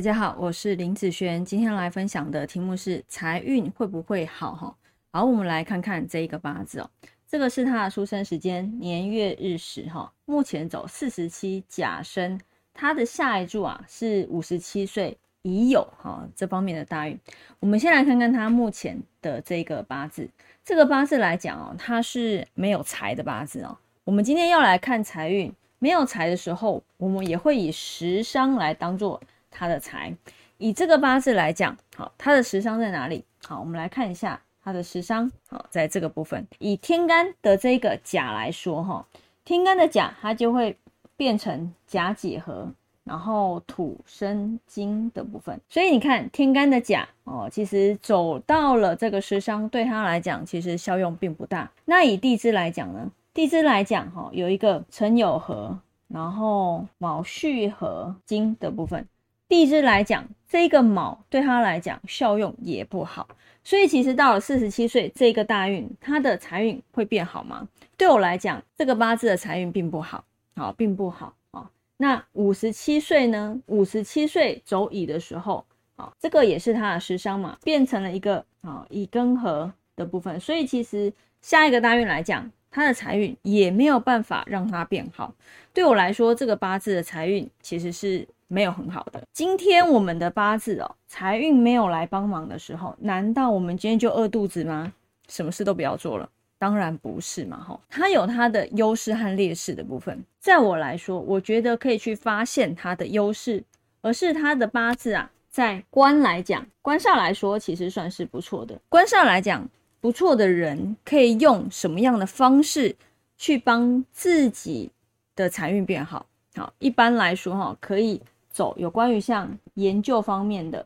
大家好，我是林子轩，今天来分享的题目是财运会不会好哈？好，我们来看看这一个八字哦，这个是他的出生时间年月日时哈，目前走四十七甲申，他的下一柱啊是五十七岁已有哈这方面的大运。我们先来看看他目前的这个八字，这个八字来讲哦，他是没有财的八字哦。我们今天要来看财运，没有财的时候，我们也会以食伤来当做。他的财，以这个八字来讲，好，他的食伤在哪里？好，我们来看一下他的食伤。好，在这个部分，以天干的这个甲来说，哈，天干的甲，它就会变成甲己合，然后土生金的部分。所以你看，天干的甲哦，其实走到了这个食伤，对他来讲，其实效用并不大。那以地支来讲呢？地支来讲，哈，有一个辰酉合，然后卯戌合金的部分。地支来讲，这个卯对他来讲效用也不好，所以其实到了四十七岁这个大运，他的财运会变好吗？对我来讲，这个八字的财运并不好，好，并不好啊。那五十七岁呢？五十七岁走乙的时候，啊，这个也是他的食伤嘛，变成了一个啊乙庚合的部分，所以其实下一个大运来讲，他的财运也没有办法让他变好。对我来说，这个八字的财运其实是。没有很好的。今天我们的八字哦，财运没有来帮忙的时候，难道我们今天就饿肚子吗？什么事都不要做了？当然不是嘛，哈。它有它的优势和劣势的部分。在我来说，我觉得可以去发现它的优势，而是它的八字啊，在官来讲，官煞来说，其实算是不错的。官煞来讲，不错的人可以用什么样的方式去帮自己的财运变好？好，一般来说，哈，可以。走有关于像研究方面的，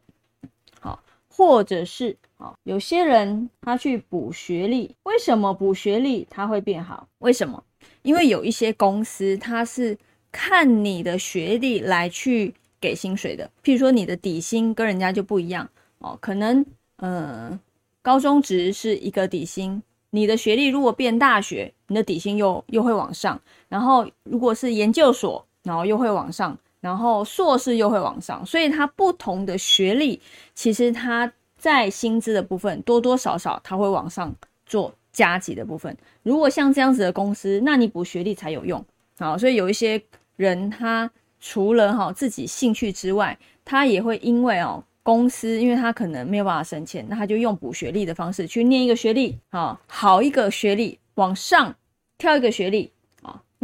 好，或者是好，有些人他去补学历，为什么补学历他会变好？为什么？因为有一些公司他是看你的学历来去给薪水的，譬如说你的底薪跟人家就不一样哦，可能呃高中职是一个底薪，你的学历如果变大学，你的底薪又又会往上，然后如果是研究所，然后又会往上。然后硕士又会往上，所以它不同的学历，其实它在薪资的部分多多少少它会往上做加级的部分。如果像这样子的公司，那你补学历才有用啊。所以有一些人，他除了哈自己兴趣之外，他也会因为哦公司，因为他可能没有办法升迁，那他就用补学历的方式去念一个学历啊，好一个学历往上跳一个学历。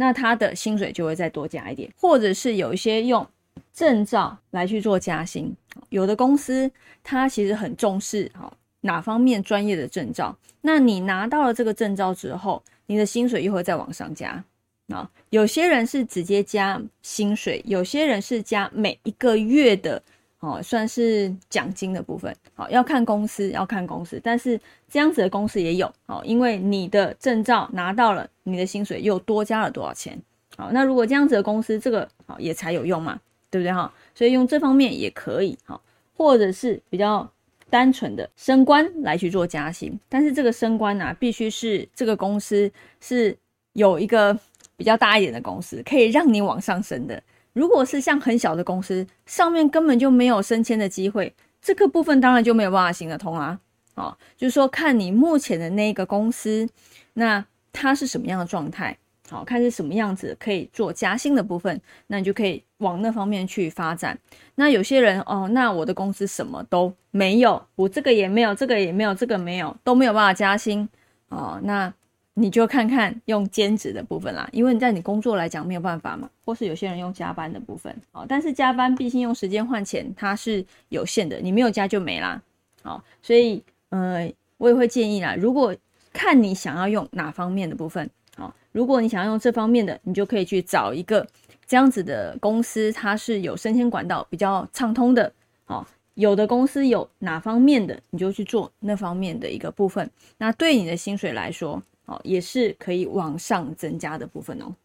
那他的薪水就会再多加一点，或者是有一些用证照来去做加薪。有的公司他其实很重视好哪方面专业的证照，那你拿到了这个证照之后，你的薪水又会再往上加。啊，有些人是直接加薪水，有些人是加每一个月的。哦，算是奖金的部分，好要看公司，要看公司，但是这样子的公司也有，哦，因为你的证照拿到了，你的薪水又多加了多少钱，好，那如果这样子的公司，这个好也才有用嘛，对不对哈？所以用这方面也可以，好，或者是比较单纯的升官来去做加薪，但是这个升官呢，必须是这个公司是有一个比较大一点的公司，可以让你往上升的。如果是像很小的公司，上面根本就没有升迁的机会，这个部分当然就没有办法行得通啊。哦，就是说看你目前的那个公司，那它是什么样的状态，好看是什么样子可以做加薪的部分，那你就可以往那方面去发展。那有些人哦，那我的公司什么都没有，我这个也没有，这个也没有，这个没有，都没有办法加薪哦，那。你就看看用兼职的部分啦，因为你在你工作来讲没有办法嘛，或是有些人用加班的部分，好，但是加班毕竟用时间换钱，它是有限的，你没有加就没啦，好，所以呃，我也会建议啦，如果看你想要用哪方面的部分，好，如果你想要用这方面的，你就可以去找一个这样子的公司，它是有升迁管道比较畅通的，好，有的公司有哪方面的，你就去做那方面的一个部分，那对你的薪水来说。也是可以往上增加的部分哦。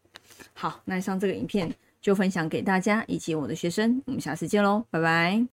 好，那以上这个影片就分享给大家以及我的学生，我们下次见喽，拜拜。